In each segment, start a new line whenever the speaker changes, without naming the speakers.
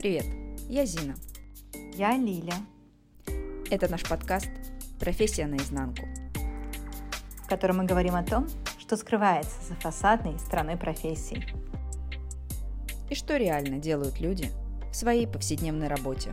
Привет, я Зина.
Я Лиля.
Это наш подкаст «Профессия наизнанку»,
в котором мы говорим о том, что скрывается за фасадной стороной профессии.
И что реально делают люди в своей повседневной работе.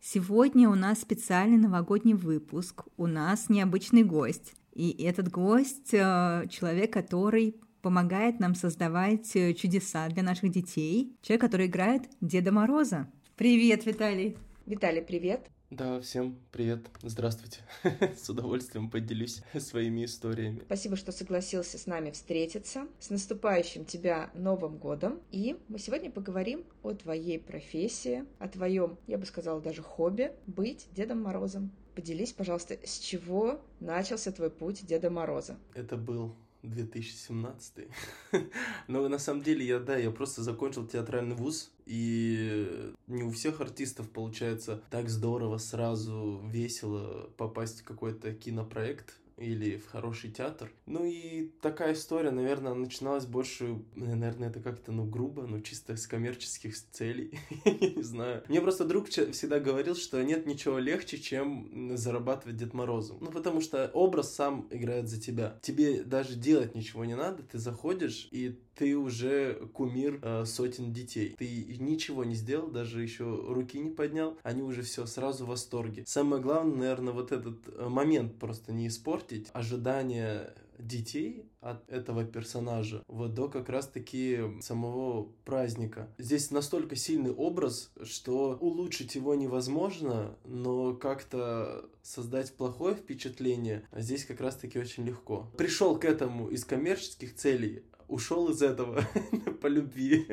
Сегодня у нас специальный новогодний выпуск. У нас необычный гость. И этот гость э, — человек, который помогает нам создавать э, чудеса для наших детей. Человек, который играет Деда Мороза. Привет, Виталий!
Виталий, привет!
Да, всем привет, здравствуйте. С удовольствием поделюсь своими историями.
Спасибо, что согласился с нами встретиться. С наступающим тебя Новым годом. И мы сегодня поговорим о твоей профессии, о твоем, я бы сказала, даже хобби быть Дедом Морозом. Поделись, пожалуйста, с чего начался твой путь Деда Мороза?
Это был 2017. Но на самом деле я, да, я просто закончил театральный вуз, и не у всех артистов получается так здорово, сразу, весело попасть в какой-то кинопроект или в хороший театр. Ну и такая история, наверное, начиналась больше, наверное, это как-то, ну, грубо, ну, чисто с коммерческих целей. Я не знаю. Мне просто друг всегда говорил, что нет ничего легче, чем зарабатывать Дед Морозом. Ну, потому что образ сам играет за тебя. Тебе даже делать ничего не надо, ты заходишь, и ты уже кумир э, сотен детей. Ты ничего не сделал, даже еще руки не поднял, они уже все сразу в восторге. Самое главное, наверное, вот этот э, момент просто не испортить, ожидание детей от этого персонажа вот до как раз таки самого праздника. Здесь настолько сильный образ, что улучшить его невозможно, но как-то создать плохое впечатление здесь как раз таки очень легко. Пришел к этому из коммерческих целей, ушел из этого по любви.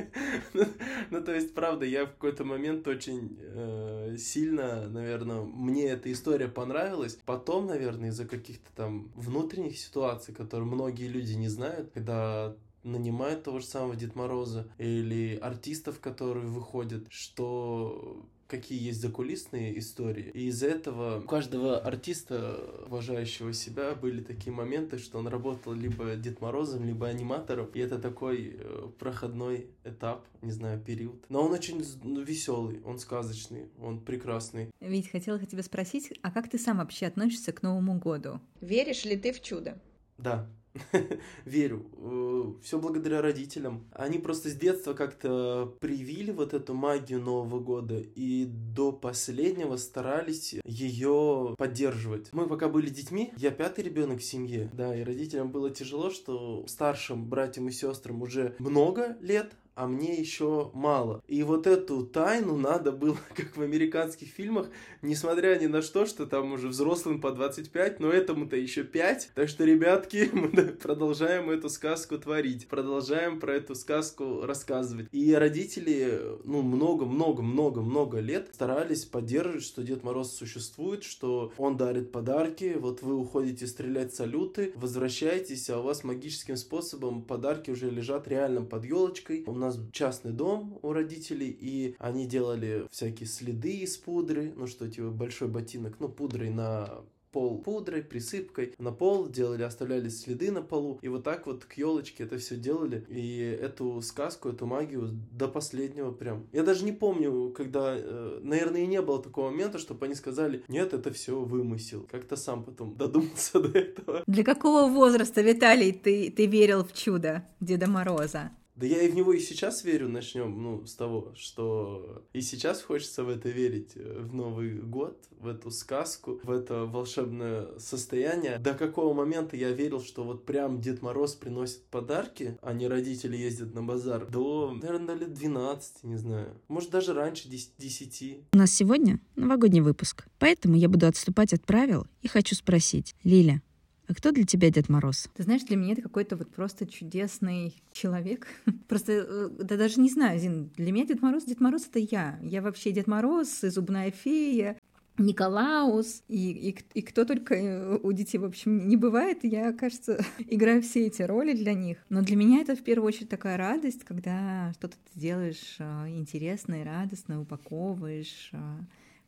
ну, то есть, правда, я в какой-то момент очень э, сильно, наверное, мне эта история понравилась. Потом, наверное, из-за каких-то там внутренних ситуаций, которые многие люди не знают, когда нанимают того же самого Дед Мороза или артистов, которые выходят, что какие есть закулисные истории. И из-за этого у каждого артиста, уважающего себя, были такие моменты, что он работал либо Дед Морозом, либо аниматором. И это такой э, проходной этап, не знаю, период. Но он очень ну, веселый, он сказочный, он прекрасный.
Ведь хотела тебя спросить, а как ты сам вообще относишься к Новому году?
Веришь ли ты в чудо?
Да, верю. Э, Все благодаря родителям. Они просто с детства как-то привили вот эту магию Нового года и до последнего старались ее поддерживать. Мы пока были детьми, я пятый ребенок в семье, да, и родителям было тяжело, что старшим братьям и сестрам уже много лет, а мне еще мало. И вот эту тайну надо было, как в американских фильмах, несмотря ни на что, что там уже взрослым по 25, но этому-то еще 5. Так что, ребятки, мы продолжаем эту сказку творить, продолжаем про эту сказку рассказывать. И родители, ну, много-много-много-много лет старались поддерживать, что Дед Мороз существует, что он дарит подарки, вот вы уходите стрелять салюты, возвращаетесь, а у вас магическим способом подарки уже лежат реально под елочкой. У нас нас частный дом у родителей, и они делали всякие следы из пудры, ну что, типа большой ботинок, ну пудрой на пол пудрой, присыпкой на пол, делали, оставляли следы на полу, и вот так вот к елочке это все делали, и эту сказку, эту магию до последнего прям. Я даже не помню, когда, э, наверное, и не было такого момента, чтобы они сказали, нет, это все вымысел. Как-то сам потом додумался до этого.
Для какого возраста, Виталий, ты, ты верил в чудо Деда Мороза?
Да я и в него и сейчас верю, начнем, ну, с того, что и сейчас хочется в это верить, э, в Новый год, в эту сказку, в это волшебное состояние. До какого момента я верил, что вот прям Дед Мороз приносит подарки, а не родители ездят на базар, до, наверное, лет 12, не знаю. Может, даже раньше 10.
У нас сегодня новогодний выпуск, поэтому я буду отступать от правил и хочу спросить, Лиля, а кто для тебя Дед Мороз?
Ты знаешь, для меня это какой-то вот просто чудесный человек. Просто, э, да даже не знаю, Зин, для меня Дед Мороз, Дед Мороз — это я. Я вообще Дед Мороз, и Зубная фея, Николаус и, и, и кто только э, у детей, в общем, не бывает. Я, кажется, играю все эти роли для них. Но для меня это в первую очередь такая радость, когда что-то ты делаешь э, интересное, радостное, упаковываешь,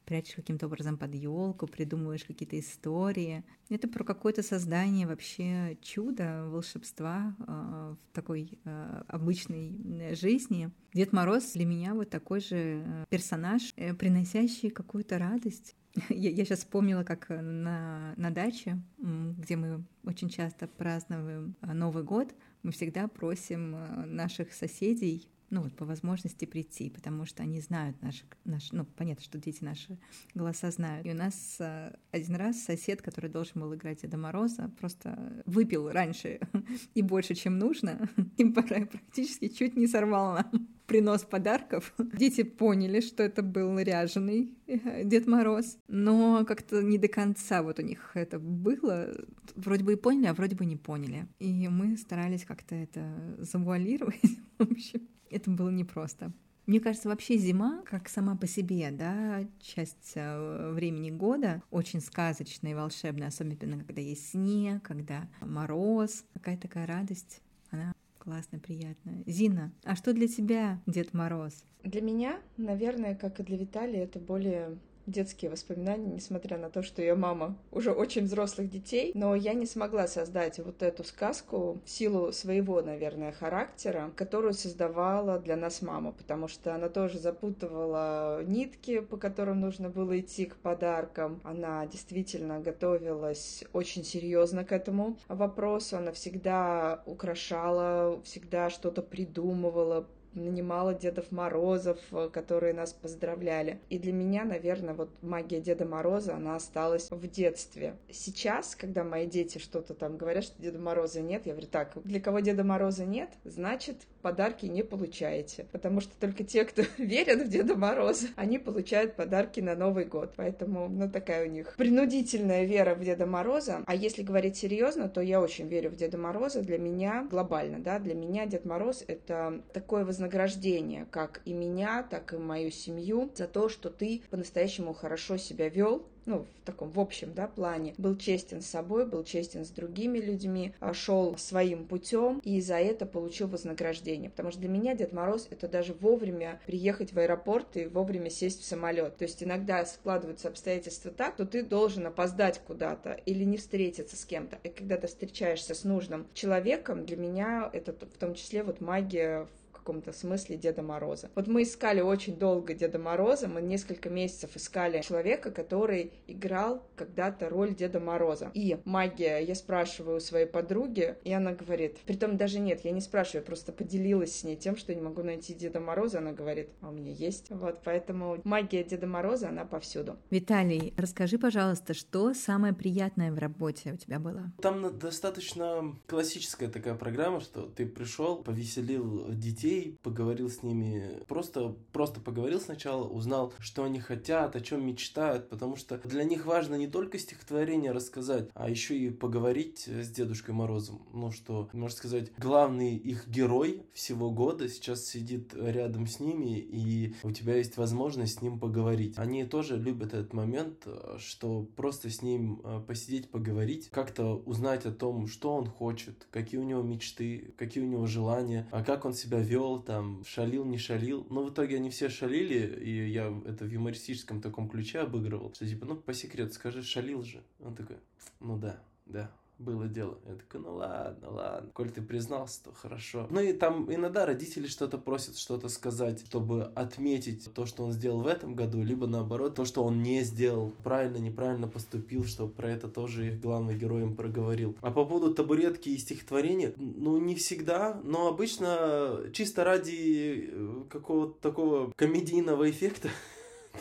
прячешь каким-то образом под елку, придумываешь какие-то истории. Это про какое-то создание вообще чуда, волшебства э, в такой э, обычной жизни. Дед Мороз для меня вот такой же э, персонаж, приносящий какую-то радость. Я, я сейчас вспомнила, как на, на даче, где мы очень часто празднуем Новый год, мы всегда просим наших соседей ну вот по возможности прийти, потому что они знают наши, наши, ну понятно, что дети наши голоса знают. И у нас а, один раз сосед, который должен был играть Деда Мороза, просто выпил раньше и больше, чем нужно, и практически чуть не сорвал нам принос подарков. Дети поняли, что это был ряженый э, Дед Мороз, но как-то не до конца вот у них это было. Вроде бы и поняли, а вроде бы не поняли. И мы старались как-то это завуалировать. В общем, это было непросто. Мне кажется, вообще зима, как сама по себе, да, часть э, времени года, очень сказочная и волшебная, особенно когда есть снег, когда мороз, какая-то такая радость, она классная, приятная. Зина, а что для тебя Дед Мороз?
Для меня, наверное, как и для Виталия, это более детские воспоминания, несмотря на то, что я мама уже очень взрослых детей, но я не смогла создать вот эту сказку в силу своего, наверное, характера, которую создавала для нас мама, потому что она тоже запутывала нитки, по которым нужно было идти к подаркам. Она действительно готовилась очень серьезно к этому вопросу, она всегда украшала, всегда что-то придумывала, нанимала Дедов Морозов, э, которые нас поздравляли. И для меня, наверное, вот магия Деда Мороза, она осталась в детстве. Сейчас, когда мои дети что-то там говорят, что Деда Мороза нет, я говорю, так, для кого Деда Мороза нет, значит, подарки не получаете. Потому что только те, кто верят в Деда Мороза, они получают подарки на Новый год. Поэтому, ну, такая у них принудительная вера в Деда Мороза. А если говорить серьезно, то я очень верю в Деда Мороза. Для меня глобально, да, для меня Дед Мороз — это такое вознаграждение, как и меня, так и мою семью, за то, что ты по-настоящему хорошо себя вел, ну, в таком в общем, да, плане, был честен с собой, был честен с другими людьми, а, шел своим путем и за это получил вознаграждение. Потому что для меня Дед Мороз это даже вовремя приехать в аэропорт и вовремя сесть в самолет. То есть иногда складываются обстоятельства так, что ты должен опоздать куда-то или не встретиться с кем-то. И когда ты встречаешься с нужным человеком, для меня это в том числе вот магия каком-то смысле Деда Мороза. Вот мы искали очень долго Деда Мороза, мы несколько месяцев искали человека, который играл когда-то роль Деда Мороза. И магия, я спрашиваю у своей подруги, и она говорит, притом даже нет, я не спрашиваю, я просто поделилась с ней тем, что не могу найти Деда Мороза, она говорит, а у меня есть. Вот, поэтому магия Деда Мороза, она повсюду.
Виталий, расскажи, пожалуйста, что самое приятное в работе у тебя было?
Там достаточно классическая такая программа, что ты пришел, повеселил детей, людей, поговорил с ними, просто, просто поговорил сначала, узнал, что они хотят, о чем мечтают, потому что для них важно не только стихотворение рассказать, а еще и поговорить с Дедушкой Морозом. Ну что, можно сказать, главный их герой всего года сейчас сидит рядом с ними, и у тебя есть возможность с ним поговорить. Они тоже любят этот момент, что просто с ним э, посидеть, поговорить, как-то узнать о том, что он хочет, какие у него мечты, какие у него желания, а как он себя вел, шел, там, шалил, не шалил. Но в итоге они все шалили, и я это в юмористическом таком ключе обыгрывал. Что типа, ну, по секрету скажи, шалил же. Он такой, ну да, да, было дело. Я такой, ну ладно, ладно. Коль ты признался, то хорошо. Ну и там иногда родители что-то просят, что-то сказать, чтобы отметить то, что он сделал в этом году, либо наоборот, то, что он не сделал, правильно, неправильно поступил, чтобы про это тоже их главный герой им проговорил. А по поводу табуретки и стихотворения, ну не всегда, но обычно чисто ради э, какого-то такого комедийного эффекта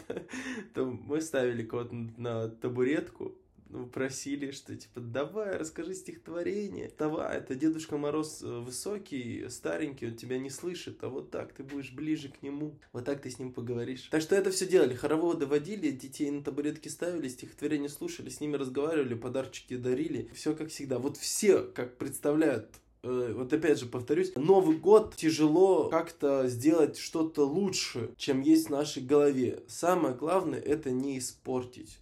мы ставили кого-то на табуретку, ну, просили, что типа давай, расскажи стихотворение. Давай, это Дедушка Мороз э, высокий, старенький, он тебя не слышит, а вот так ты будешь ближе к нему, вот так ты с ним поговоришь. Так что это все делали, хороводы водили, детей на табуретки ставили, стихотворение слушали, с ними разговаривали, подарочки дарили, все как всегда. Вот все, как представляют э, вот опять же повторюсь, Новый год тяжело как-то сделать что-то лучше, чем есть в нашей голове. Самое главное это не испортить.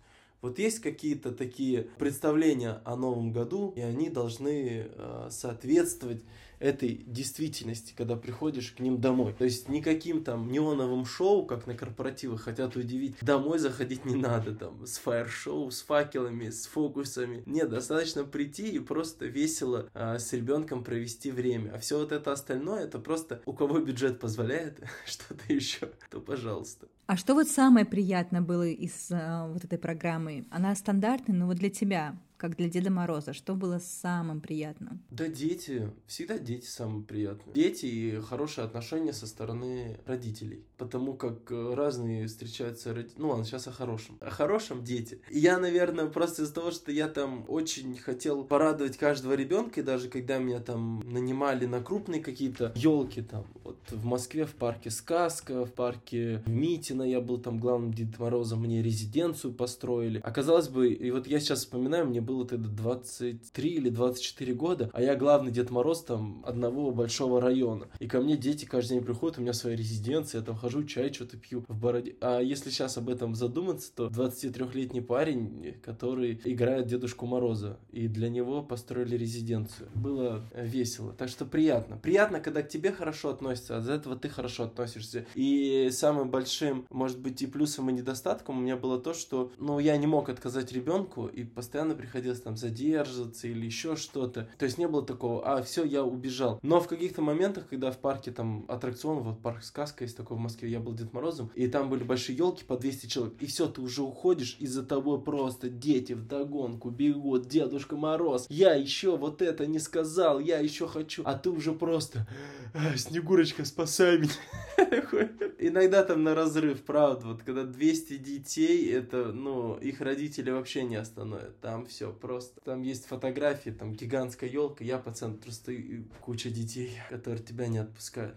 Вот есть какие-то такие представления о Новом году, и они должны э, соответствовать этой действительности, когда приходишь к ним домой. То есть никаким там неоновым шоу, как на корпоративах хотят удивить, домой заходить не надо там с фаер-шоу, с факелами, с фокусами. Нет, достаточно прийти и просто весело а, с ребенком провести время. А все вот это остальное, это просто у кого бюджет позволяет что-то еще, то пожалуйста.
А что вот самое приятное было из а, вот этой программы? Она стандартная, но вот для тебя, как для Деда Мороза, что было самым приятным?
Да дети, всегда дети самые приятные. Дети и хорошие отношения со стороны родителей. Потому как э, разные встречаются родители. Ну ладно, сейчас о хорошем. О хорошем дети. Я, наверное, просто из-за того, что я там очень хотел порадовать каждого ребенка, и даже когда меня там нанимали на крупные какие-то елки там, вот в Москве в парке Сказка, в парке Митина я был там главным Дедом Морозом, мне резиденцию построили. Оказалось бы, и вот я сейчас вспоминаю, мне было тогда 23 или 24 года, а я главный Дед Мороз там одного большого района. И ко мне дети каждый день приходят, у меня своя резиденция, я там хожу, чай что-то пью в бороде. А если сейчас об этом задуматься, то 23-летний парень, который играет Дедушку Мороза, и для него построили резиденцию. Было весело. Так что приятно. Приятно, когда к тебе хорошо относятся, а за этого ты хорошо относишься. И самым большим, может быть, и плюсом, и недостатком у меня было то, что, ну, я не мог отказать ребенку, и постоянно приходил приходилось там задерживаться или еще что-то. То есть не было такого, а все, я убежал. Но в каких-то моментах, когда в парке там аттракцион, вот парк Сказка есть такой в Москве, я был Дед Морозом, и там были большие елки по 200 человек, и все, ты уже уходишь, и за тобой просто дети в догонку бегут, Дедушка Мороз, я еще вот это не сказал, я еще хочу, а ты уже просто, «А, Снегурочка, спасай меня. Иногда там на разрыв, правда, вот когда 200 детей, это, ну, их родители вообще не остановят, там все все просто. Там есть фотографии, там гигантская елка, я по центру стою, куча детей, которые тебя не отпускают.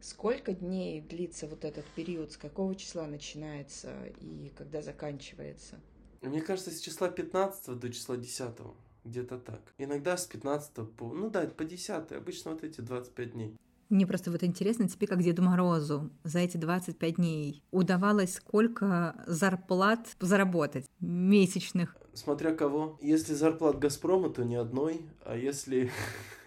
Сколько дней длится вот этот период? С какого числа начинается и когда заканчивается?
Мне кажется, с числа 15 до числа 10 где-то так. Иногда с 15 по, ну да, по 10, обычно вот эти 25 дней.
Мне просто вот интересно, тебе как Деду Морозу за эти 25 дней удавалось сколько зарплат заработать месячных?
Смотря кого. Если зарплат Газпрома, то ни одной, а если,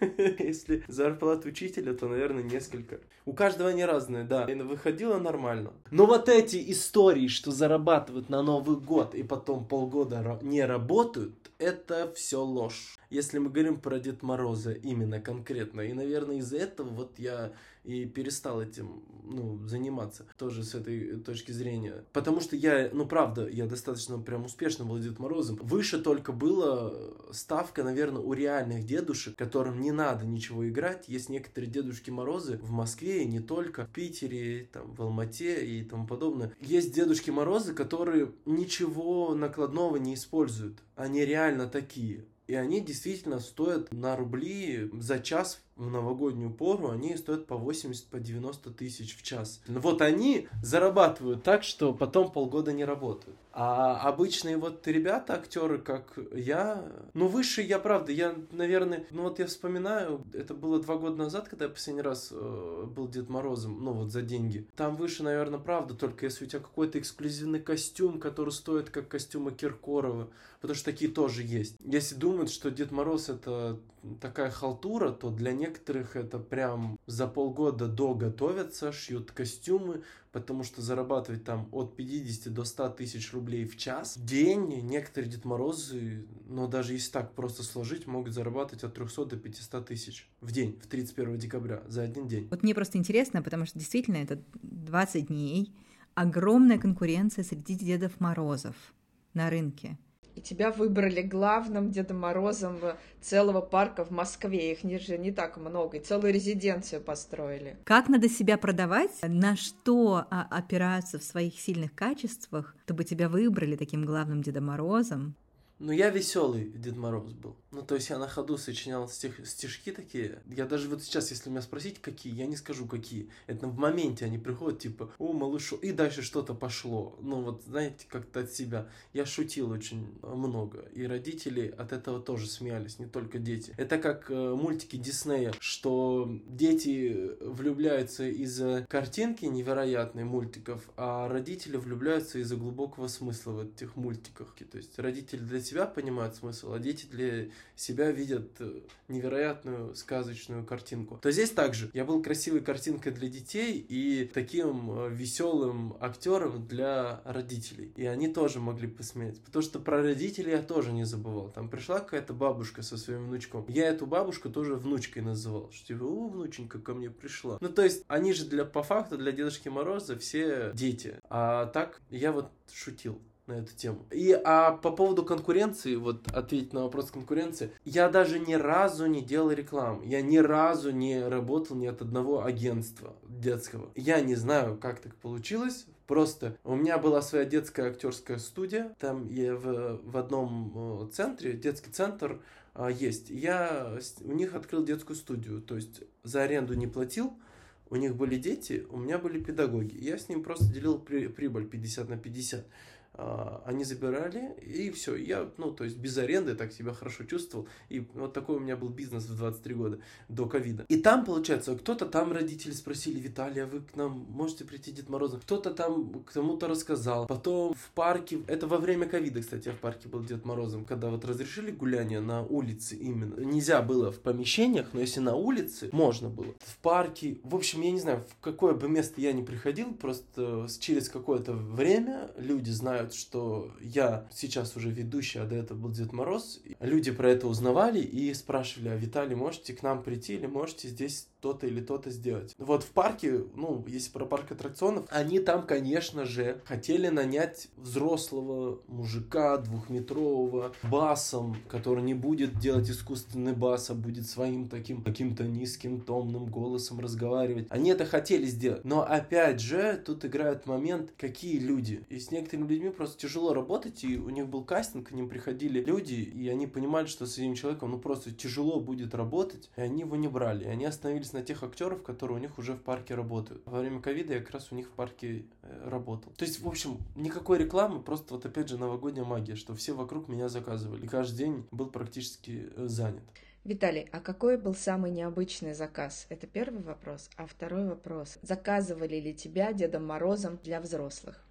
если зарплат учителя, то, наверное, несколько. У каждого они разные, да. И выходило нормально. Но вот эти истории, что зарабатывают на Новый год и потом полгода не работают, это все ложь. Если мы говорим про Дед Мороза именно конкретно. И, наверное, из-за этого вот я и перестал этим ну, заниматься тоже с этой точки зрения. Потому что я, ну правда, я достаточно прям успешно был Дед Морозом. Выше только была ставка, наверное, у реальных дедушек, которым не надо ничего играть. Есть некоторые Дедушки Морозы в Москве и не только, в Питере, там, в Алмате и тому подобное. Есть Дедушки Морозы, которые ничего накладного не используют. Они реально такие. И они действительно стоят на рубли за час в новогоднюю пору, они стоят по 80, по 90 тысяч в час. Вот они зарабатывают так, что потом полгода не работают. А обычные вот ребята, актеры, как я, ну, выше я, правда, я, наверное, ну, вот я вспоминаю, это было два года назад, когда я последний раз э, был Дед Морозом, ну, вот за деньги. Там выше, наверное, правда, только если у тебя какой-то эксклюзивный костюм, который стоит как костюмы Киркорова, потому что такие тоже есть. Если думают, что Дед Мороз это такая халтура, то для некоторых это прям за полгода до готовятся, шьют костюмы, потому что зарабатывать там от 50 до 100 тысяч рублей в час, в день, некоторые Дед Морозы, но даже если так просто сложить, могут зарабатывать от 300 до 500 тысяч в день, в 31 декабря, за один день.
Вот мне просто интересно, потому что действительно это 20 дней, огромная конкуренция среди Дедов Морозов на рынке
и тебя выбрали главным Дедом Морозом целого парка в Москве. Их не, не так много, и целую резиденцию построили.
Как надо себя продавать? На что а, опираться в своих сильных качествах, чтобы тебя выбрали таким главным Дедом Морозом?
Ну, я веселый Дед Мороз был. Ну, то есть я на ходу сочинял стих, стишки такие. Я даже вот сейчас, если меня спросить, какие, я не скажу, какие. Это в моменте они приходят, типа, о, малышу, и дальше что-то пошло. Ну, вот, знаете, как-то от себя. Я шутил очень много. И родители от этого тоже смеялись, не только дети. Это как э, мультики Диснея, что дети влюбляются из-за картинки невероятной мультиков, а родители влюбляются из-за глубокого смысла в этих мультиках. То есть родители для себя себя понимают смысл, а дети для себя видят э, невероятную сказочную картинку. То здесь также я был красивой картинкой для детей и таким э, веселым актером для родителей. И они тоже могли посмеяться. Потому что про родителей я тоже не забывал. Там пришла какая-то бабушка со своим внучком. Я эту бабушку тоже внучкой называл. Что типа, о, внученька ко мне пришла. Ну, то есть, они же для, по факту, для Дедушки Мороза все дети. А так, я вот шутил на эту тему. И а по поводу конкуренции, вот ответить на вопрос конкуренции, я даже ни разу не делал рекламу. Я ни разу не работал ни от одного агентства детского. Я не знаю, как так получилось. Просто у меня была своя детская актерская студия. Там я в, в одном центре, детский центр а, есть. Я у них открыл детскую студию. То есть за аренду не платил. У них были дети, у меня были педагоги. Я с ним просто делил при, прибыль 50 на 50. А, они забирали, и все. Я, ну, то есть без аренды так себя хорошо чувствовал. И вот такой у меня был бизнес в 23 года до ковида. И там, получается, кто-то там родители спросили, Виталий, а вы к нам можете прийти Дед Морозом? Кто-то там кому-то рассказал. Потом в парке, это во время ковида, кстати, я в парке был Дед Морозом, когда вот разрешили гуляние на улице именно. Нельзя было в помещениях, но если на улице, можно было. В парке, в общем, я не знаю, в какое бы место я не приходил, просто через какое-то время люди знают, знают, что я сейчас уже ведущий, а до этого был Дед Мороз. Люди про это узнавали и спрашивали, а Виталий, можете к нам прийти или можете здесь то-то или то-то сделать. Вот в парке, ну, если про парк аттракционов, они там, конечно же, хотели нанять взрослого мужика двухметрового басом, который не будет делать искусственный бас, а будет своим таким каким-то низким томным голосом разговаривать. Они это хотели сделать. Но опять же, тут играет момент, какие люди. И с некоторыми людьми просто тяжело работать, и у них был кастинг, к ним приходили люди, и они понимали, что с этим человеком, ну, просто тяжело будет работать, и они его не брали. И они остановились на тех актеров, которые у них уже в парке работают. Во время ковида я как раз у них в парке э, работал. То есть, в общем, никакой рекламы, просто вот опять же новогодняя магия, что все вокруг меня заказывали. И каждый день был практически э, занят.
Виталий, а какой был самый необычный заказ? Это первый вопрос. А второй вопрос. Заказывали ли тебя Дедом Морозом для взрослых?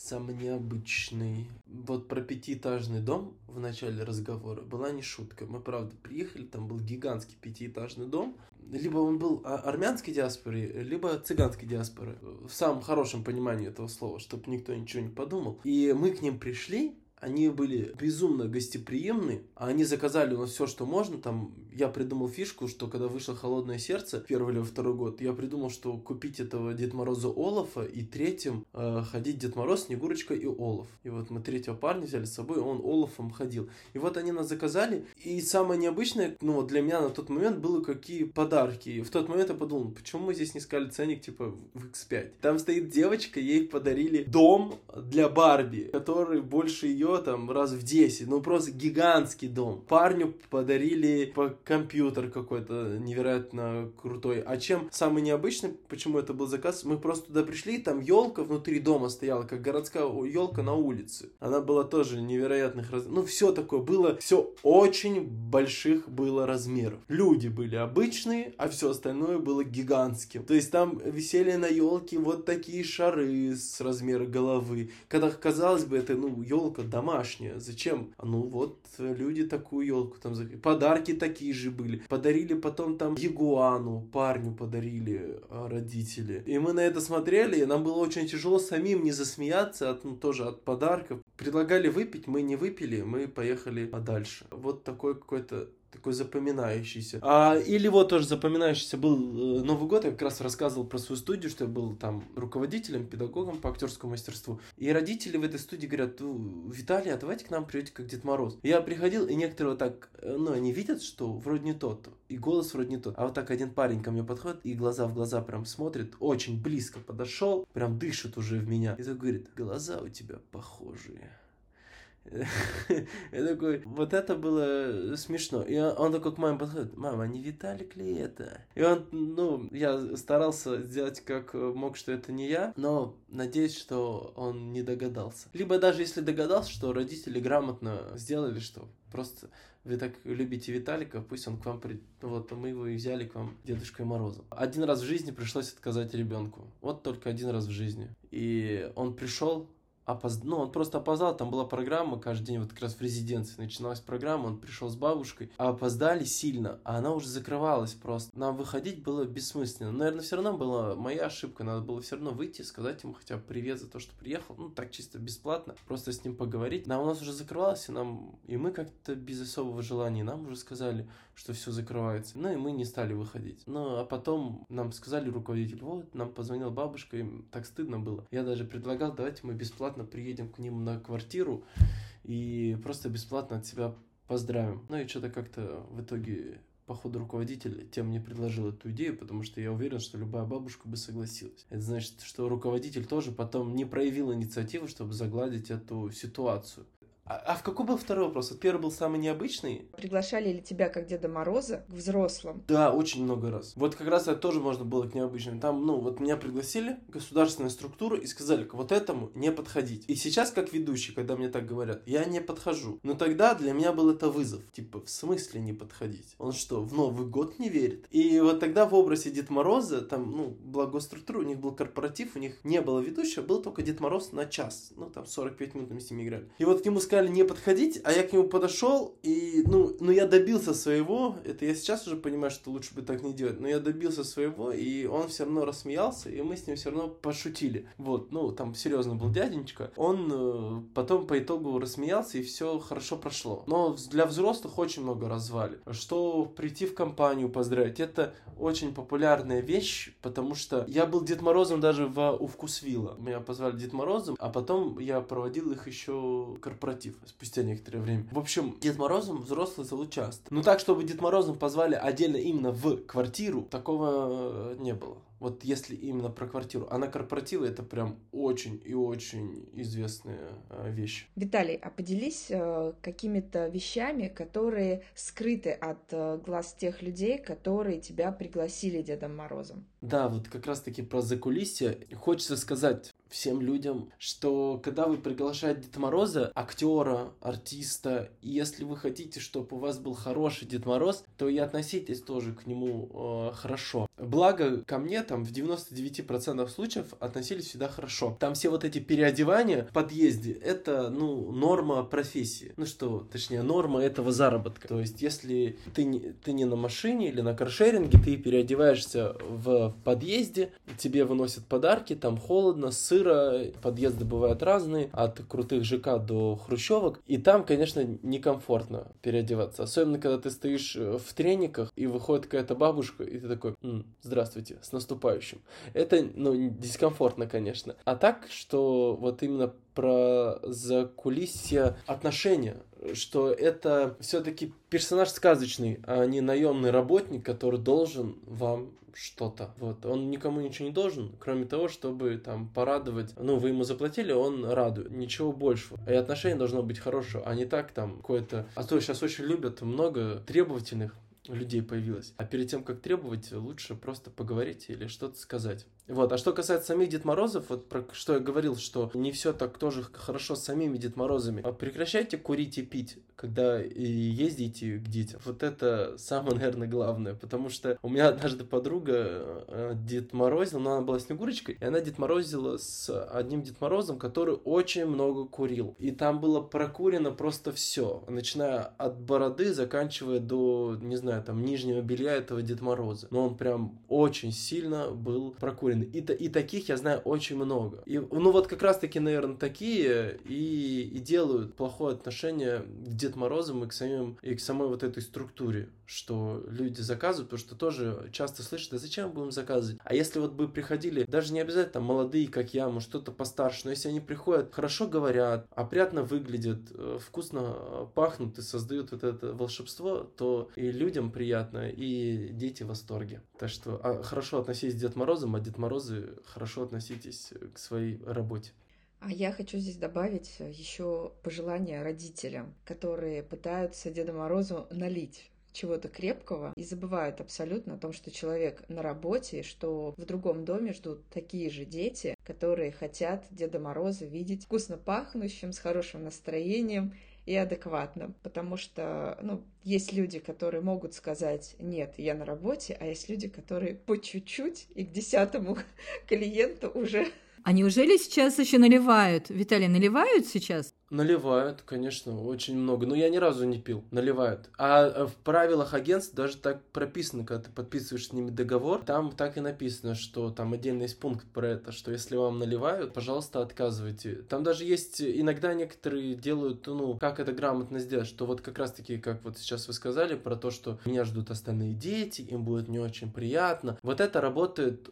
Самый необычный. Вот про пятиэтажный дом в начале разговора была не шутка. Мы, правда, приехали, там был гигантский пятиэтажный дом. Либо он был армянской диаспоры, либо цыганской диаспоры. В самом хорошем понимании этого слова, чтобы никто ничего не подумал. И мы к ним пришли, они были безумно гостеприимны, а они заказали у нас все, что можно. Там я придумал фишку, что когда вышло «Холодное сердце», первый или второй год, я придумал, что купить этого Дед Мороза Олафа и третьим э, ходить Дед Мороз, Снегурочка и Олаф. И вот мы третьего парня взяли с собой, он Олафом ходил. И вот они нас заказали, и самое необычное, ну вот для меня на тот момент было какие подарки. И в тот момент я подумал, почему мы здесь не сказали ценник типа в X5? Там стоит девочка, ей подарили дом для Барби, который больше ее ее там раз в 10. Ну, просто гигантский дом. Парню подарили по компьютер какой-то невероятно крутой. А чем самый необычный, почему это был заказ, мы просто туда пришли, там елка внутри дома стояла, как городская елка на улице. Она была тоже невероятных размеров. Ну, все такое было, все очень больших было размеров. Люди были обычные, а все остальное было гигантским. То есть там висели на елке вот такие шары с размера головы. Когда казалось бы, это, ну, елка, да, домашняя. Зачем? Ну вот, люди такую елку там... Подарки такие же были. Подарили потом там ягуану, парню подарили а, родители. И мы на это смотрели, и нам было очень тяжело самим не засмеяться от, ну, тоже от подарков. Предлагали выпить, мы не выпили, мы поехали дальше. Вот такой какой-то такой запоминающийся. А, или вот тоже запоминающийся был э, Новый год, я как раз рассказывал про свою студию, что я был там руководителем, педагогом по актерскому мастерству. И родители в этой студии говорят, Виталий, а давайте к нам придете как Дед Мороз. Я приходил, и некоторые вот так, э, ну, они видят, что вроде не тот, и голос вроде не тот. А вот так один парень ко мне подходит, и глаза в глаза прям смотрит, очень близко подошел, прям дышит уже в меня. И так говорит, глаза у тебя похожие. Я такой, вот это было смешно. И он такой к маме подходит, мама, не Виталик ли это? И он, ну, я старался сделать как мог, что это не я, но надеюсь, что он не догадался. Либо даже если догадался, что родители грамотно сделали, что просто вы так любите Виталика, пусть он к вам придет. Вот, мы его и взяли к вам Дедушкой Морозом. Один раз в жизни пришлось отказать ребенку. Вот только один раз в жизни. И он пришел, опоз... ну, он просто опоздал, там была программа каждый день, вот как раз в резиденции начиналась программа, он пришел с бабушкой, а опоздали сильно, а она уже закрывалась просто. Нам выходить было бессмысленно. Наверное, все равно была моя ошибка, надо было все равно выйти, сказать ему хотя бы привет за то, что приехал, ну, так чисто бесплатно, просто с ним поговорить. Но у нас уже закрывалось, и нам, и мы как-то без особого желания, нам уже сказали, что все закрывается. Ну, и мы не стали выходить. Ну, а потом нам сказали руководитель, вот, нам позвонила бабушка, им так стыдно было. Я даже предлагал, давайте мы бесплатно приедем к ним на квартиру и просто бесплатно от себя поздравим. Ну и что-то как-то в итоге походу руководитель тем не предложил эту идею, потому что я уверен, что любая бабушка бы согласилась. Это значит, что руководитель тоже потом не проявил инициативу, чтобы загладить эту ситуацию. А, а в какой был второй вопрос? Вот первый был самый необычный.
Приглашали ли тебя, как Деда Мороза, к взрослым?
Да, очень много раз. Вот как раз это тоже можно было к необычным. Там, ну, вот меня пригласили, государственная структура, и сказали, к вот этому не подходить. И сейчас, как ведущий, когда мне так говорят, я не подхожу. Но тогда для меня был это вызов. Типа, в смысле не подходить? Он что, в Новый год не верит? И вот тогда в образе Дед Мороза, там, ну, благо структура, у них был корпоратив, у них не было ведущего, был только Дед Мороз на час. Ну, там, 45 минут мы с ними играли. И вот к нему сказали, сказали не подходить, а я к нему подошел, и, ну, ну, я добился своего, это я сейчас уже понимаю, что лучше бы так не делать, но я добился своего, и он все равно рассмеялся, и мы с ним все равно пошутили. Вот, ну, там серьезно был дяденечка. Он э, потом по итогу рассмеялся, и все хорошо прошло. Но для взрослых очень много развали. Что прийти в компанию поздравить, это очень популярная вещь, потому что я был Дед Морозом даже в, у Вкусвилла. Меня позвали Дед Морозом, а потом я проводил их еще корпоратив коллектив спустя некоторое время. В общем, Дед Морозом взрослый зовут часто. Ну так, чтобы Дед Морозом позвали отдельно именно в квартиру, такого э, не было. Вот если именно про квартиру. А на корпоративы это прям очень и очень известная э, вещь.
Виталий, а поделись э, какими-то вещами, которые скрыты от глаз тех людей, которые тебя пригласили Дедом Морозом.
Да, вот как раз-таки про закулисье. Хочется сказать всем людям, что когда вы приглашаете Деда Мороза, актера, артиста, и если вы хотите, чтобы у вас был хороший Дед Мороз, то и относитесь тоже к нему э, хорошо. Благо, ко мне там в 99% случаев относились всегда хорошо. Там все вот эти переодевания в подъезде, это, ну, норма профессии. Ну что, точнее, норма этого заработка. То есть, если ты не, ты не на машине или на каршеринге, ты переодеваешься в подъезде, тебе выносят подарки, там холодно, сыро, подъезды бывают разные, от крутых ЖК до хрущевок, и там, конечно, некомфортно переодеваться. Особенно, когда ты стоишь в трениках, и выходит какая-то бабушка, и ты такой, здравствуйте, с наступающим. Это, ну, дискомфортно, конечно. А так, что вот именно про закулисье отношения, что это все-таки персонаж сказочный, а не наемный работник, который должен вам что-то. Вот. Он никому ничего не должен, кроме того, чтобы там порадовать. Ну, вы ему заплатили, он радует. Ничего большего. И отношение должно быть хорошее, а не так там какое-то... А то сейчас очень любят много требовательных людей появилось. А перед тем, как требовать, лучше просто поговорить или что-то сказать. Вот. А что касается самих Дед Морозов, вот про что я говорил, что не все так тоже хорошо с самими Дед Морозами. А прекращайте курить и пить, когда и ездите к детям. Вот это самое, наверное, главное. Потому что у меня однажды подруга э, Дед Морозила, но она была Снегурочкой, и она Дед Морозила с одним Дед Морозом, который очень много курил. И там было прокурено просто все, начиная от бороды, заканчивая до, не знаю, там, нижнего белья этого Дед Мороза. Но он прям очень сильно был прокурен уверен. И, и таких я знаю очень много. И, ну вот как раз-таки, наверное, такие и, и делают плохое отношение к Дед Морозам и к, самим, и к самой вот этой структуре, что люди заказывают, потому что тоже часто слышат, да зачем будем заказывать? А если вот бы приходили, даже не обязательно молодые, как я, может что-то постарше, но если они приходят, хорошо говорят, опрятно выглядят, э, вкусно пахнут и создают вот это волшебство, то и людям приятно, и дети в восторге. Так что а, хорошо относитесь к Дед Морозам, а Дед Морозы хорошо относитесь к своей работе.
А я хочу здесь добавить еще пожелания родителям, которые пытаются Деда Морозу налить чего-то крепкого и забывают абсолютно о том, что человек на работе, что в другом доме ждут такие же дети, которые хотят Деда Мороза видеть вкусно пахнущим, с хорошим настроением и адекватным, потому что, ну, есть люди, которые могут сказать, нет, я на работе, а есть люди, которые по чуть-чуть и к десятому клиенту уже
А неужели сейчас еще наливают? Виталий, наливают сейчас?
Наливают, конечно, очень много. Но я ни разу не пил. Наливают. А э, в правилах агентств даже так прописано, когда ты подписываешь с ними договор, там так и написано, что там отдельно есть пункт про это, что если вам наливают, пожалуйста, отказывайте. Там даже есть, иногда некоторые делают, ну, как это грамотно сделать, что вот как раз таки, как вот сейчас вы сказали, про то, что меня ждут остальные дети, им будет не очень приятно. Вот это работает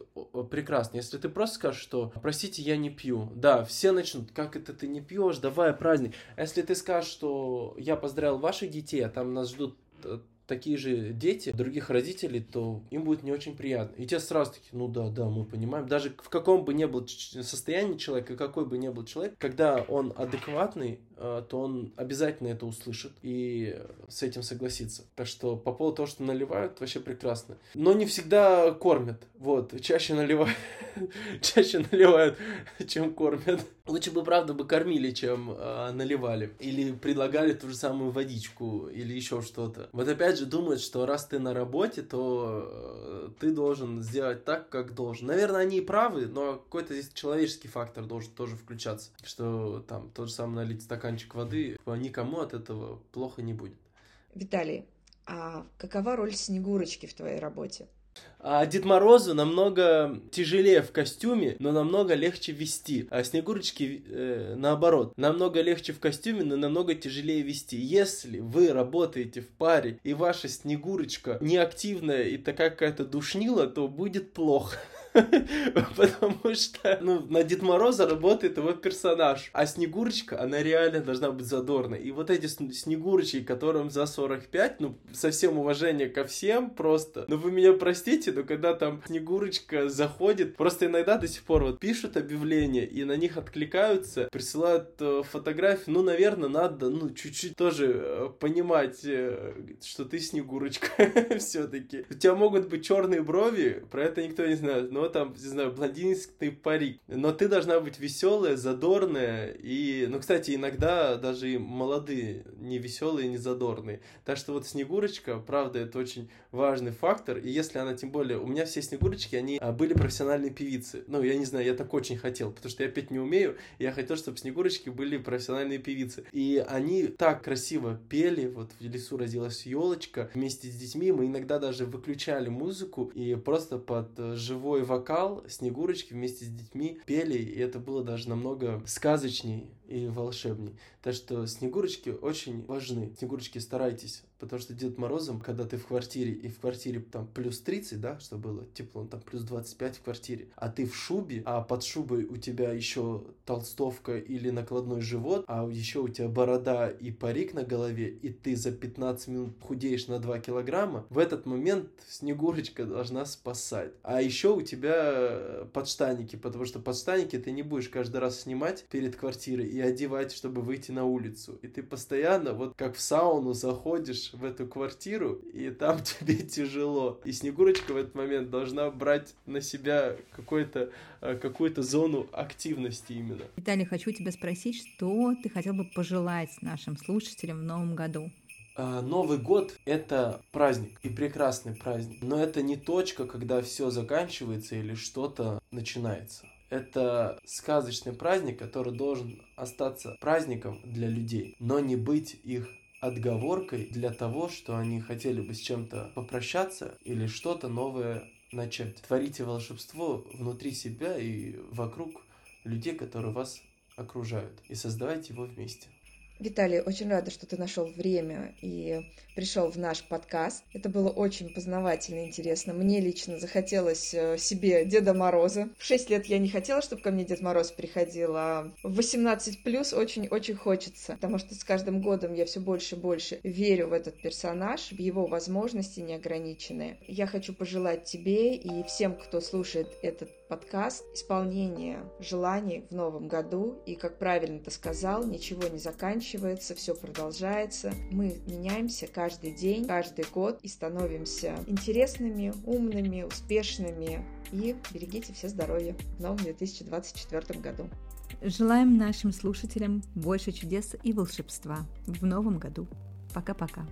прекрасно. Если ты просто скажешь, что, простите, я не пью. Да, все начнут, как это ты не пьешь, давай, праздник. А если ты скажешь, что я поздравил ваших детей, а там нас ждут э, такие же дети других родителей, то им будет не очень приятно. И те сразу такие, ну да, да, мы понимаем. Даже в каком бы ни был состоянии человека, какой бы ни был человек, когда он адекватный, э, то он обязательно это услышит и с этим согласится. Так что по поводу того, что наливают, вообще прекрасно. Но не всегда кормят. Вот, чаще наливают, чаще наливают, чем кормят. Лучше бы, правда, бы кормили, чем э, наливали. Или предлагали ту же самую водичку, или еще что-то. Вот опять же думают, что раз ты на работе, то э, ты должен сделать так, как должен. Наверное, они и правы, но какой-то здесь человеческий фактор должен тоже включаться. Что там тот же самый налить стаканчик воды, никому от этого плохо не будет.
Виталий, а какова роль Снегурочки в твоей работе?
А Дед Морозу намного тяжелее в костюме, но намного легче вести. А Снегурочки э, наоборот, намного легче в костюме, но намного тяжелее вести. Если вы работаете в паре и ваша Снегурочка неактивная и такая какая-то душнила, то будет плохо. Потому что, ну, на Дед Мороза работает его персонаж, а Снегурочка, она реально должна быть задорной. И вот эти Снегурочки, которым за 45, ну, со всем уважением ко всем, просто, ну, вы меня простите, но когда там Снегурочка заходит, просто иногда до сих пор вот пишут объявления, и на них откликаются, присылают э, фотографии, ну, наверное, надо, ну, чуть-чуть тоже э, понимать, э, что ты Снегурочка все-таки. У тебя могут быть черные брови, про это никто не знает, но там, не знаю, блондинистый парик. Но ты должна быть веселая, задорная и, ну, кстати, иногда даже и молодые не веселые, не задорные. Так что вот Снегурочка, правда, это очень важный фактор. И если она, тем более, у меня все Снегурочки, они а, были профессиональные певицы. Ну, я не знаю, я так очень хотел, потому что я петь не умею. Я хотел, чтобы Снегурочки были профессиональные певицы. И они так красиво пели, вот в лесу родилась елочка, вместе с детьми мы иногда даже выключали музыку и просто под э, живой вокал Снегурочки вместе с детьми пели, и это было даже намного сказочней и волшебней. Так что Снегурочки очень важны. Снегурочки старайтесь Потому что Дед Морозом, когда ты в квартире, и в квартире там плюс 30, да, что было тепло, там плюс 25 в квартире, а ты в шубе, а под шубой у тебя еще толстовка или накладной живот, а еще у тебя борода и парик на голове, и ты за 15 минут худеешь на 2 килограмма, в этот момент Снегурочка должна спасать. А еще у тебя подштанники, потому что подштанники ты не будешь каждый раз снимать перед квартирой и одевать, чтобы выйти на улицу. И ты постоянно, вот как в сауну заходишь, в эту квартиру, и там тебе тяжело. И Снегурочка в этот момент должна брать на себя какую-то э, какую-то зону активности именно.
Виталий, хочу тебя спросить, что ты хотел бы пожелать нашим слушателям в новом году?
А, Новый год — это праздник и прекрасный праздник, но это не точка, когда все заканчивается или что-то начинается. Это сказочный праздник, который должен остаться праздником для людей, но не быть их отговоркой для того, что они хотели бы с чем-то попрощаться или что-то новое начать. Творите волшебство внутри себя и вокруг людей, которые вас окружают, и создавайте его вместе.
Виталий, очень рада, что ты нашел время и пришел в наш подкаст. Это было очень познавательно и интересно. Мне лично захотелось э, себе Деда Мороза. В 6 лет я не хотела, чтобы ко мне Дед Мороз приходил, а в 18 плюс очень-очень хочется, потому что с каждым годом я все больше и больше верю в этот персонаж, в его возможности неограниченные. Я хочу пожелать тебе и всем, кто слушает этот подкаст, исполнения желаний в новом году. И, как правильно ты сказал, ничего не заканчивается, все продолжается. Мы меняемся каждый день, каждый год и становимся интересными, умными, успешными. И берегите все здоровье в новом 2024 году.
Желаем нашим слушателям больше чудес и волшебства в новом году. Пока-пока.